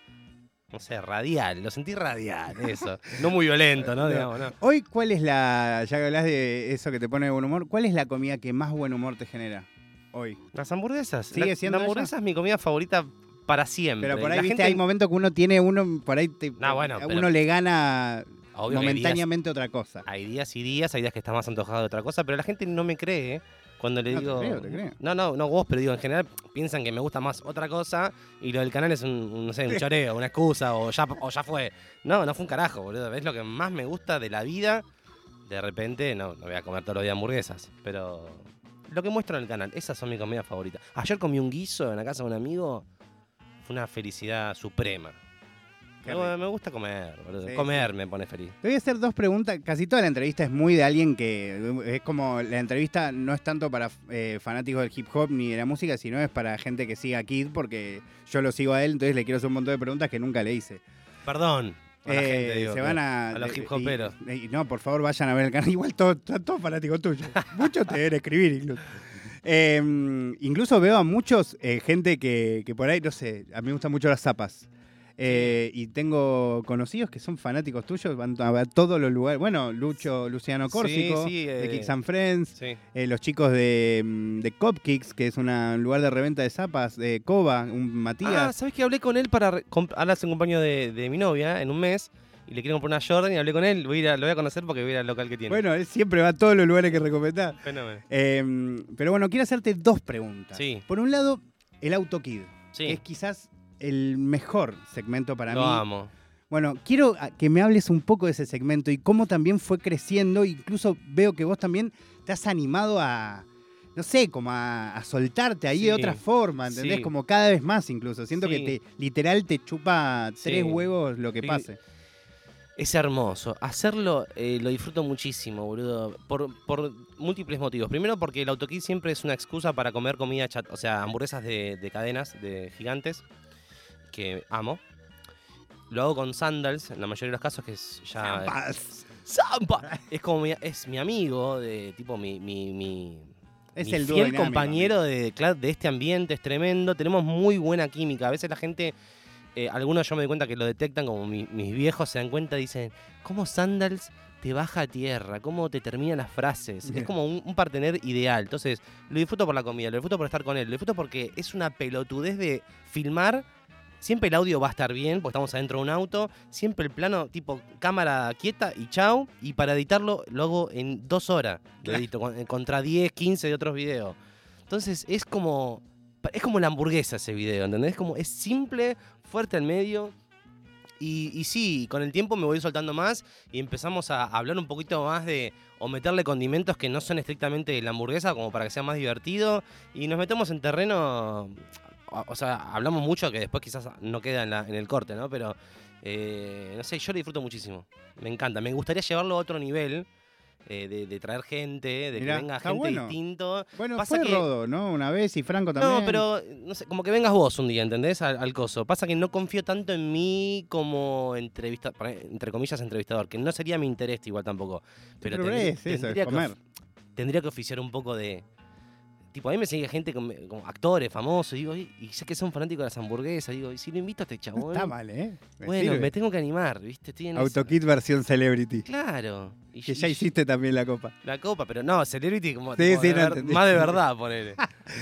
Speaker 2: no sé, radial, lo sentí radial, eso. no muy violento, ¿no? Digamos, ¿no?
Speaker 1: Hoy, ¿cuál es la, ya que hablas de eso que te pone de buen humor, cuál es la comida que más buen humor te genera hoy?
Speaker 2: Las hamburguesas.
Speaker 1: ¿Sigue siendo
Speaker 2: la hamburguesa es mi comida favorita para siempre.
Speaker 1: Pero por ahí,
Speaker 2: la
Speaker 1: viste,
Speaker 2: gente-
Speaker 1: hay momentos que uno tiene uno, por ahí te-
Speaker 2: No, bueno, pero-
Speaker 1: uno le gana
Speaker 2: días-
Speaker 1: momentáneamente otra cosa.
Speaker 2: Hay días y días, hay días que estás más antojado de otra cosa, pero la gente no me cree ¿eh? Cuando le
Speaker 1: No, te
Speaker 2: digo.
Speaker 1: creo, te creo.
Speaker 2: No, no, no vos, pero digo, en general piensan que me gusta más otra cosa y lo del canal es un, un, no sé, un choreo, una excusa o ya, o ya fue. No, no fue un carajo, boludo. Es lo que más me gusta de la vida. De repente, no, no voy a comer todos los días hamburguesas, pero lo que muestro en el canal, esas son mis comidas favoritas. Ayer comí un guiso en la casa de un amigo, fue una felicidad suprema.
Speaker 1: Qué
Speaker 2: Me, gusta comer, boludo.
Speaker 1: Sí,
Speaker 2: comer
Speaker 1: sí.
Speaker 2: me pone feliz.
Speaker 1: Te voy a hacer dos preguntas. Casi toda la entrevista es muy de alguien que es como la entrevista no es tanto para eh, fanáticos del hip hop ni de la música, sino es para gente que siga a Kid porque yo lo sigo a él, entonces le quiero hacer un montón de preguntas que nunca le hice.
Speaker 2: Perdón. a la
Speaker 1: Eh,
Speaker 2: gente, digo,
Speaker 1: se van a,
Speaker 2: a los hip hoperos.
Speaker 1: y- y no, por favor, vayan a ver el canal. Igual todos todo, todo fanáticos tuyos. Muchos te deben escribir incluso. Eh, incluso veo a muchos, eh, gente que, que por ahí, no sé, a mí me gustan mucho las zapas. Eh, y tengo conocidos que son fanáticos tuyos, van a ver todos los lugares. Bueno, Lucho, Luciano Córsico,
Speaker 2: sí,
Speaker 1: de
Speaker 2: eh,
Speaker 1: Kicks and Friends,
Speaker 2: Sí.
Speaker 1: eh, los chicos de, mm, de Copkicks, que es una- un lugar de reventa de zapas, de Coba, un
Speaker 2: Ah,
Speaker 1: Matías.
Speaker 2: ¿sabes que hablé con él para. Ahora es un compañero de, de mi novia en un mes y le quiero comprar una Jordan y hablé con él. Voy a ir a- lo voy a conocer porque voy a ir al local que tiene.
Speaker 1: bueno, él siempre va a todos los lugares que recomendás.
Speaker 2: Fenómeno.
Speaker 1: Eh, pero bueno, quiero hacerte dos preguntas.
Speaker 2: Sí.
Speaker 1: Por un lado, el AutoKid,
Speaker 2: Sí.
Speaker 1: que es quizás el mejor segmento para
Speaker 2: lo
Speaker 1: mí.
Speaker 2: amo.
Speaker 1: Bueno, quiero a- que me hables un poco de ese segmento y cómo también fue creciendo. Incluso veo que vos también te has animado a, no sé, como a, a soltarte ahí de otra forma, ¿entendés?
Speaker 2: sí.
Speaker 1: Como cada vez más incluso. Siento que te literal te chupa tres huevos lo que pase.
Speaker 2: Es hermoso. Hacerlo eh, lo disfruto muchísimo, boludo. Por, por múltiples motivos. Primero porque el autokit siempre es una excusa para comer comida chat, o sea, hamburguesas de, de cadenas, de gigantes, que amo. Lo hago con sandals, en la mayoría de los casos, que es ya.
Speaker 1: Paz.
Speaker 2: ¡Zampa! Es como mi, es mi amigo, de tipo mi, mi, mi,
Speaker 1: Es
Speaker 2: mi
Speaker 1: el
Speaker 2: fiel
Speaker 1: dinámico,
Speaker 2: compañero de, de este ambiente, es tremendo. Tenemos muy buena química. A veces la gente, eh, algunos yo me doy cuenta que lo detectan, como mi- mis viejos se dan cuenta, dicen, ¿cómo Sandals te baja a tierra? ¿Cómo te terminan las frases? Es como un, un partener ideal. Entonces, lo disfruto por la comida, lo disfruto por estar con él, lo disfruto porque es una pelotudez de filmar. Siempre el audio va a estar bien, porque estamos adentro de un auto. Siempre el plano, tipo cámara quieta y chau. Y para editarlo, lo hago en dos horas. Lo edito con- contra 10, 15 de otros videos. Entonces es como. Es como la hamburguesa ese video, ¿entendés? Como es simple, fuerte al medio. Y, y sí, con el tiempo me voy soltando más y empezamos a hablar un poquito más de. o meterle condimentos que no son estrictamente la hamburguesa, como para que sea más divertido. Y nos metemos en terreno. O sea, hablamos mucho que después quizás no queda en, la- en el corte, ¿no? Pero. eh, no sé, yo lo disfruto muchísimo. Me encanta. Me gustaría llevarlo a otro nivel. eh, de, de traer gente, de
Speaker 1: Mirá,
Speaker 2: que venga gente
Speaker 1: bueno.
Speaker 2: distinto.
Speaker 1: Bueno,
Speaker 2: Pasa
Speaker 1: fue
Speaker 2: que-
Speaker 1: Rodo, ¿no? Una vez y Franco también.
Speaker 2: No, pero no sé, como que vengas vos un día, ¿entendés? Al, al coso. Pasa que no confío tanto en mí como entrevista, entre comillas, entrevistador, que no sería mi interés igual tampoco. Pero,
Speaker 1: Pero
Speaker 2: tendrí-
Speaker 1: es eso,
Speaker 2: tendría,
Speaker 1: comer.
Speaker 2: tendría que oficiar un poco de. Tipo, a mí me sigue gente como, como actores famosos, digo, y, y sé que son fanáticos de las hamburguesas, digo, y si lo invito a este chabón.
Speaker 1: Está mal, ¿eh? Me
Speaker 2: bueno,
Speaker 1: sirve.
Speaker 2: me tengo que animar, ¿viste? Estoy en esa.
Speaker 1: AutoKit versión Celebrity.
Speaker 2: Claro. Y-
Speaker 1: Que ya hiciste también la copa.
Speaker 2: la copa, pero no, Celebrity como,
Speaker 1: Sí, sí,
Speaker 2: de
Speaker 1: no
Speaker 2: ver- más de verdad, ponele.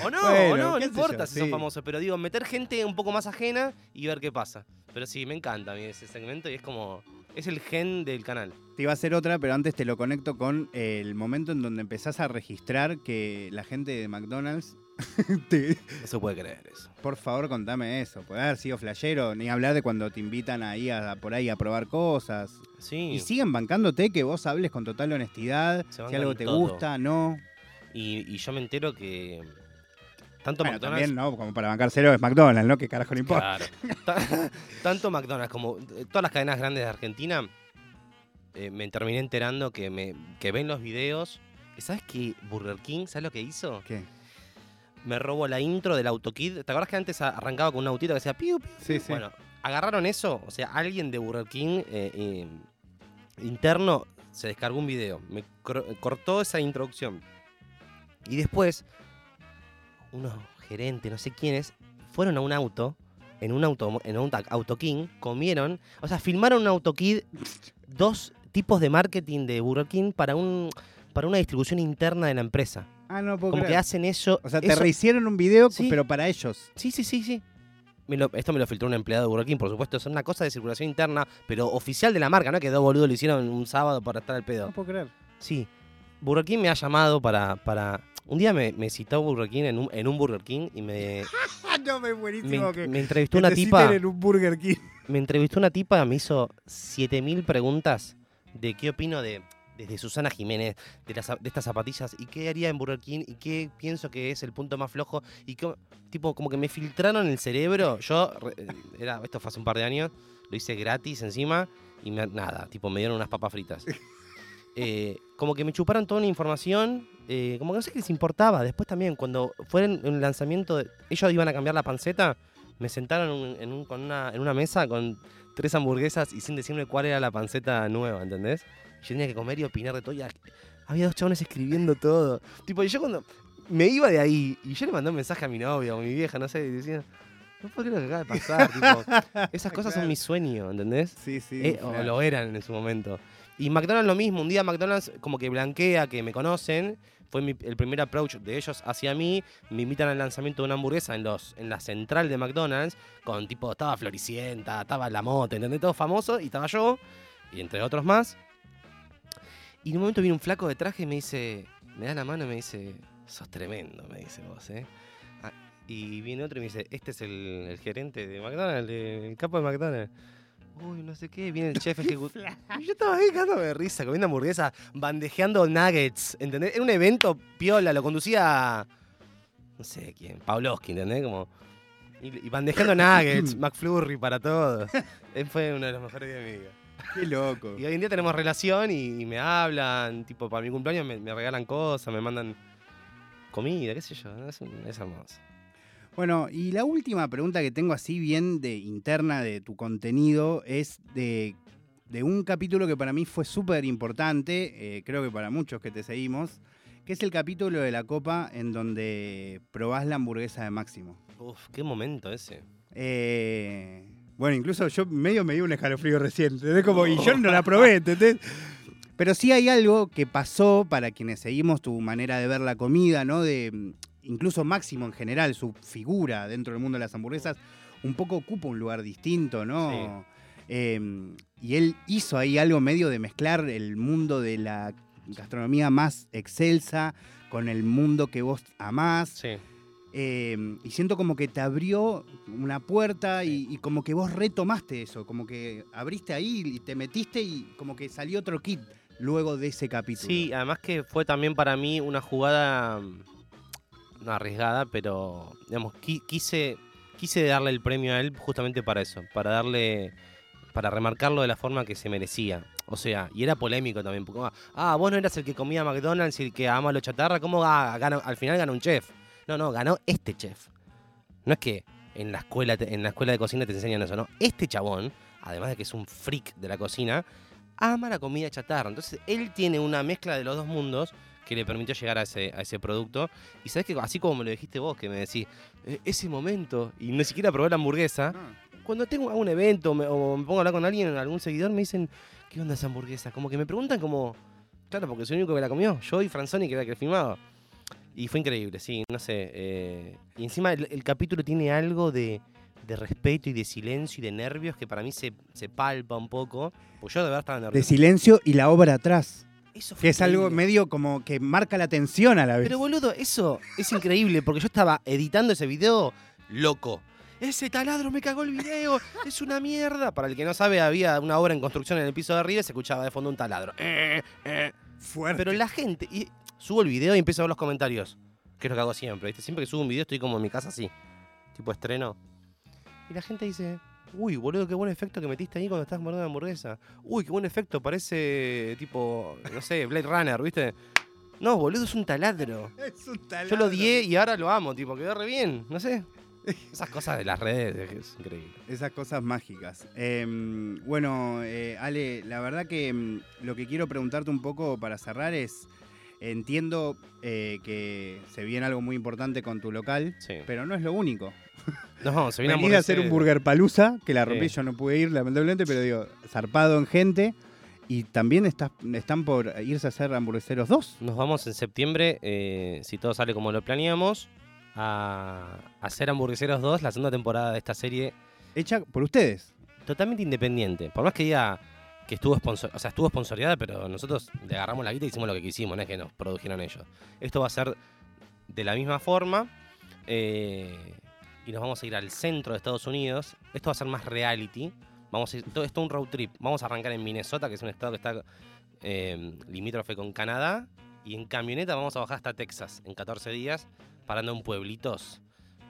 Speaker 2: O no, o no, no importa
Speaker 1: yo,
Speaker 2: si son
Speaker 1: sí.
Speaker 2: famosos, pero digo, meter gente un poco más ajena y ver qué pasa. Pero sí, me encanta a mí ese segmento y es como, es el gen del canal.
Speaker 1: Te iba a hacer otra, pero antes te lo conecto con el momento en donde empezás a registrar que la gente de McDonald's. te-
Speaker 2: No se puede creer eso.
Speaker 1: por favor, contame eso. Puede haber sido flashero, ni hablar de cuando te invitan ahí a, por ahí a probar cosas.
Speaker 2: Sí.
Speaker 1: Y siguen bancándote que vos hables con total honestidad, si algo te
Speaker 2: todo.
Speaker 1: gusta, no.
Speaker 2: Y, y yo me entero que Tanto
Speaker 1: Bueno,
Speaker 2: McDonald's.
Speaker 1: también, ¿no? Como para bancárselo es McDonald's, ¿no? ¿Qué carajo le importa?
Speaker 2: Claro. Tanto McDonald's como eh, todas las cadenas grandes de Argentina, eh, me terminé enterando que, me, que ven los videos. ¿Sabes que Burger King, ¿sabes lo que hizo?
Speaker 1: ¿Qué?
Speaker 2: Me robó la intro del AutoKid. ¿Te acuerdas que antes arrancaba con un autito que decía piu, piu?
Speaker 1: Sí, sí.
Speaker 2: Bueno, agarraron eso. O sea, alguien de Burger King eh, eh, interno se descargó un video. Me cortó esa introducción. Y después, unos gerentes, no sé quiénes, fueron a un auto, en un auto, en un ta- Auto King, comieron, o sea, filmaron un AutoKid, dos tipos de marketing de Burger King para un para una distribución interna de la empresa.
Speaker 1: ah, no puedo
Speaker 2: Como que hacen eso.
Speaker 1: O sea, te
Speaker 2: eso-
Speaker 1: rehicieron un video,
Speaker 2: Sí.
Speaker 1: pero para ellos.
Speaker 2: Sí, sí, sí, sí. Me lo- esto me lo filtró un empleado de Burger King, por supuesto. Es una cosa de circulación interna, pero oficial de la marca, ¿no? Que dos boludos lo hicieron un sábado para estar al pedo.
Speaker 1: No puedo creer.
Speaker 2: Sí. Burger King me ha llamado para. para... Un día me, me citó Burger King en un, en un Burger King y me,
Speaker 1: no, me
Speaker 2: me,
Speaker 1: buenísimo que,
Speaker 2: me entrevistó
Speaker 1: que
Speaker 2: una
Speaker 1: te
Speaker 2: tipa.
Speaker 1: en un Burger King.
Speaker 2: Me entrevistó una tipa, me hizo 7000 preguntas de qué opino de. Desde Susana Jiménez, de, las, de estas zapatillas, y qué haría en Burger King, y qué pienso que es el punto más flojo, y qué- tipo, como que me filtraron el cerebro. Yo, re- era, esto fue hace un par de años, lo hice gratis encima, y me- nada, tipo, me dieron unas papas fritas. Eh, como que me chuparon toda la información, eh, como que no sé qué les importaba. Después también, cuando fue en el lanzamiento, de- ellos iban a cambiar la panceta, me sentaron en, un- en un- con una, en una mesa con tres hamburguesas y sin decirme cuál era la panceta nueva, ¿entendés? Yo tenía que comer y opinar de todo. y había dos chabones escribiendo todo. Tipo, y yo cuando me iba de ahí, y yo le mandé un mensaje a mi novia o a mi vieja, no sé, y decía, no puedo creer lo que acaba de pasar. tipo, esas cosas son mi sueño, ¿entendés?
Speaker 1: Sí, sí.
Speaker 2: Eh, o lo eran en su momento. Y McDonald's lo mismo, un día McDonald's como que blanquea que me conocen, fue el primer approach de ellos hacia mí, me invitan al lanzamiento de una hamburguesa en los en la central de McDonald's, con tipo, estaba Floricienta, estaba La Mote, ¿entendés? Todo famoso, y estaba yo, y entre otros más. Y en un momento viene un flaco de traje y me dice, me da la mano y me dice, sos tremendo, me dice vos, ¿eh? Ah, y viene otro y me dice, este es el, el gerente de McDonald's, el capo de McDonald's. Uy, no sé qué, viene el chef ejecutivo. Yo estaba ahí cagándome de risa, comiendo hamburguesas, bandejeando nuggets, ¿entendés? Era un evento piola, lo conducía, no sé quién, Pavlovsky, ¿entendés? Como, y, y bandejeando nuggets, McFlurry para todos. Él fue uno de los mejores días de mi vida.
Speaker 1: Qué loco.
Speaker 2: Y hoy en día tenemos relación y, y me hablan, tipo, para mi cumpleaños me, me regalan cosas, me mandan comida, qué sé yo, es, es hermoso.
Speaker 1: Bueno, y la última pregunta que tengo así bien de interna de tu contenido es de, de un capítulo que para mí fue súper importante, eh, creo que para muchos que te seguimos, que es el capítulo de la copa en donde probás la hamburguesa de Máximo.
Speaker 2: Uf, qué momento ese.
Speaker 1: Eh, bueno, incluso yo medio me dio un escalofrío reciente, ¿entendés? Como, y yo no la probé, ¿entendés? Pero sí hay algo que pasó para quienes seguimos tu manera de ver la comida, ¿no? De incluso Máximo en general, su figura dentro del mundo de las hamburguesas, un poco ocupa un lugar distinto, ¿no? Eh, y él hizo ahí algo medio de mezclar el mundo de la gastronomía más excelsa con el mundo que vos amás.
Speaker 2: Sí.
Speaker 1: Eh, y siento como que te abrió una puerta y, y como que vos retomaste eso, como que abriste ahí y te metiste y como que salió otro kit luego de ese capítulo.
Speaker 2: Sí, además que fue también para mí una jugada arriesgada, pero digamos, qui- quise, quise darle el premio a él justamente para eso, para darle, para remarcarlo de la forma que se merecía. O sea, y era polémico también, porque, ah, vos no eras el que comía McDonald's y el que ama lo chatarra, ¿cómo al final gana un chef? No, no, ganó este chef. No es que en la escuela, en la escuela de cocina te enseñan eso, ¿no? Este chabón, además de que es un freak de la cocina, ama la comida chatarra. Entonces, él tiene una mezcla de los dos mundos que le permitió llegar a ese, a ese producto. Y sabes que así como me lo dijiste vos, que me decís, "Eh, ese momento, y ni siquiera probé la hamburguesa,
Speaker 1: Ah,
Speaker 2: cuando tengo algún evento me- o me pongo a hablar con alguien, algún seguidor, me dicen, ¿qué onda esa hamburguesa? Como que me preguntan como, claro, porque soy el único que la comió, yo y Franzoni, que era el que filmaba. Y fue increíble, sí, no sé. eh, y encima el, el capítulo tiene algo de, de respeto y de silencio y de nervios que para mí se, se palpa un poco. Pues yo de verdad estaba
Speaker 1: de
Speaker 2: nervioso.
Speaker 1: silencio y la obra atrás,
Speaker 2: Eso
Speaker 1: que es algo medio como que marca la atención a la vez.
Speaker 2: Pero boludo, eso es increíble porque yo estaba editando ese video loco. Ese taladro me cagó el video, es una mierda. Para el que no sabe, había una obra en construcción en el piso de arriba y se escuchaba de fondo un taladro. Eh, eh.
Speaker 1: Fuerte.
Speaker 2: Pero la gente, y subo el video y empiezo a ver los comentarios. que es lo que hago siempre, ¿viste? Siempre que subo un video estoy como en mi casa así, tipo estreno. Y la gente dice, uy, boludo, qué buen efecto que metiste ahí cuando estás mordiendo hamburguesa. Uy, qué buen efecto, parece tipo, no sé, Blade Runner, ¿viste? No, boludo, es un taladro.
Speaker 1: Es un taladro.
Speaker 2: Yo lo odié y ahora lo amo, tipo, quedó re bien, no sé. Esas cosas de las redes es increíble.
Speaker 1: Esas cosas mágicas. Eh, bueno, eh, Ale, la verdad que mm, lo que quiero preguntarte un poco para cerrar es, entiendo eh, que se viene algo muy importante con tu local,
Speaker 2: Sí.
Speaker 1: pero no es lo único.
Speaker 2: No, se viene
Speaker 1: Venir a hacer un burger palusa, que la rompí,
Speaker 2: Sí.
Speaker 1: yo no pude ir lamentablemente, pero digo, zarpado en gente. Y también estás, están por irse a hacer hamburgueseros 2.
Speaker 2: Nos vamos en septiembre, eh, si todo sale como lo planeamos, a hacer Hamburgueseros 2, la segunda temporada de esta serie
Speaker 1: Hecha por ustedes.
Speaker 2: totalmente independiente. Por más que diga que estuvo sponsor, o sea, estuvo sponsoreada, pero nosotros le agarramos la guita y hicimos lo que quisimos, no es que nos produjeron ellos. Esto va a ser de la misma forma eh, y nos vamos a ir al centro de Estados Unidos. Esto va a ser más reality. Vamos a ir, todo esto es un road trip. Vamos a arrancar en Minnesota, que es un estado que está eh, limítrofe con Canadá. Y en camioneta vamos a bajar hasta Texas en 14 días, parando en pueblitos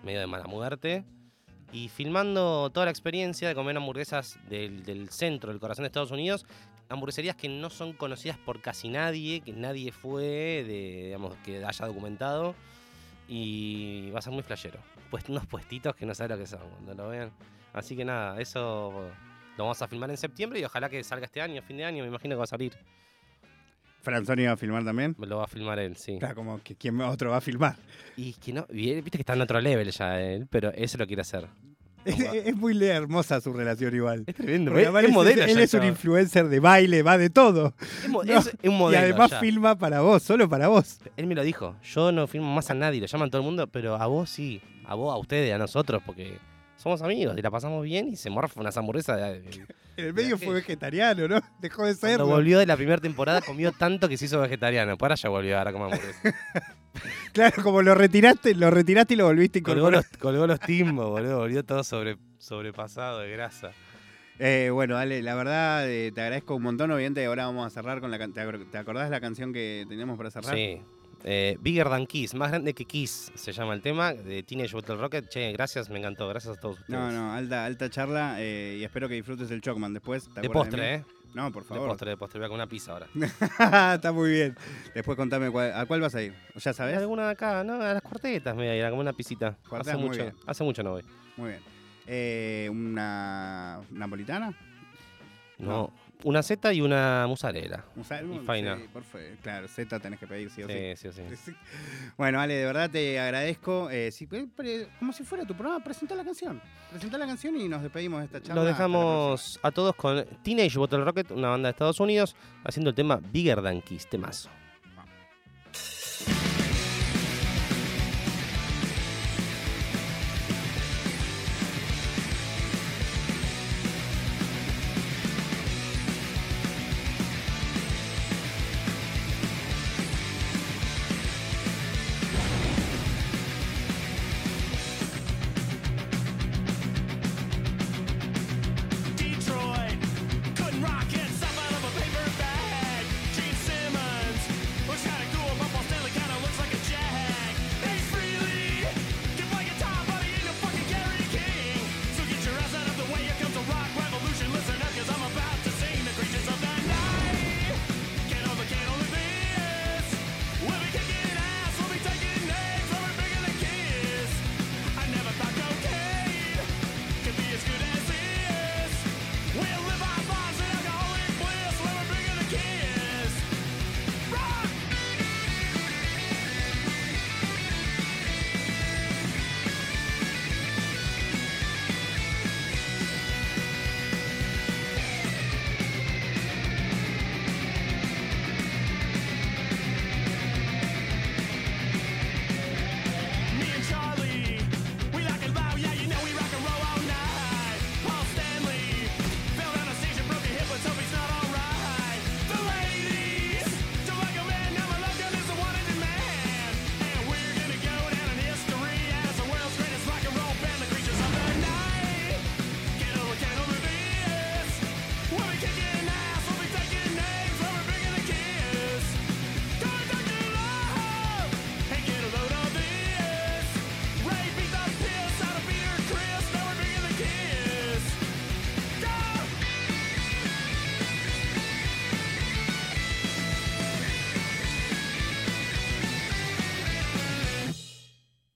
Speaker 2: medio de mala muerte. Y filmando toda la experiencia de comer hamburguesas del, del centro, del corazón de Estados Unidos. Hamburgueserías que no son conocidas por casi nadie, que nadie fue, de, digamos, que haya documentado. Y va a ser muy flashero. Unos puestitos que no saben lo que son cuando lo vean. Así que nada, eso lo vamos a filmar en septiembre y ojalá que salga este año, fin de año, me imagino que va a salir.
Speaker 1: Franzoni iba a filmar también.
Speaker 2: Lo va a filmar él, sí.
Speaker 1: Claro, como que quién otro va a filmar.
Speaker 2: Y que no, viste que está en otro level ya él, pero eso lo quiere hacer.
Speaker 1: Es, es muy hermosa su relación igual.
Speaker 2: Es tremendo, es, es
Speaker 1: él
Speaker 2: modelo ya
Speaker 1: él es un influencer de baile, va de todo.
Speaker 2: Es, mo-
Speaker 1: No,
Speaker 2: es un modelo.
Speaker 1: y además
Speaker 2: ya.
Speaker 1: filma para vos, solo para vos.
Speaker 2: Él me lo dijo. Yo no filmo más a nadie, lo llaman todo el mundo, pero a vos sí. A vos, a ustedes, a nosotros, porque somos amigos y la pasamos bien y se morfa unas hamburguesas. de- de-
Speaker 1: En el medio fue vegetariano, ¿no? Dejó de ser.
Speaker 2: Cuando volvió de la primera temporada comió tanto que se hizo vegetariano. Ahora ya volvió ahora como hamburguesa.
Speaker 1: Claro, como lo retiraste, lo retiraste y lo volviste a
Speaker 2: colgó, los, colgó los timbos, boludo. Volvió todo sobre, sobrepasado de grasa.
Speaker 1: Eh, bueno, Ale, la verdad eh, te agradezco un montón. Obviamente ahora vamos a cerrar con la can- ¿Te acor- ¿Te acordás la canción que teníamos para cerrar?
Speaker 2: Sí. Eh, Bigger Than Kiss, más grande que Kiss se llama el tema de Teenage Bottle Rocket. Che, gracias, me encantó. Gracias a todos ustedes.
Speaker 1: No, no, alta, alta charla eh, y espero que disfrutes el Chocman después. ¿te
Speaker 2: De postre? ¿eh?
Speaker 1: No, por
Speaker 2: De
Speaker 1: favor.
Speaker 2: postre, de postre. Voy a comer una pizza ahora.
Speaker 1: Está muy bien. Después contame cuál- a cuál vas a ir. ¿Ya sabes?
Speaker 2: ¿Alguna de acá? No, a las cuartetas me voy a ir a comer una pisita. Hace
Speaker 1: muy
Speaker 2: mucho,
Speaker 1: bien.
Speaker 2: hace mucho no voy.
Speaker 1: Muy bien. Eh, ¿Una napolitana?
Speaker 2: No. Una Z y una mozzarella. Y faina.
Speaker 1: Sí, por favor. Claro, Z tenés que pedir, sí o sí.
Speaker 2: Sí, sí, sí.
Speaker 1: Sí. Bueno, Ale, de verdad te agradezco. Eh, si- como si fuera tu programa, presentá la canción. Presentá la canción y nos despedimos de esta charla.
Speaker 2: Lo
Speaker 1: Hasta la
Speaker 2: dejamos a todos con Teenage Bottle Rocket, una banda de Estados Unidos, haciendo el tema Bigger Than Kiss, temazo.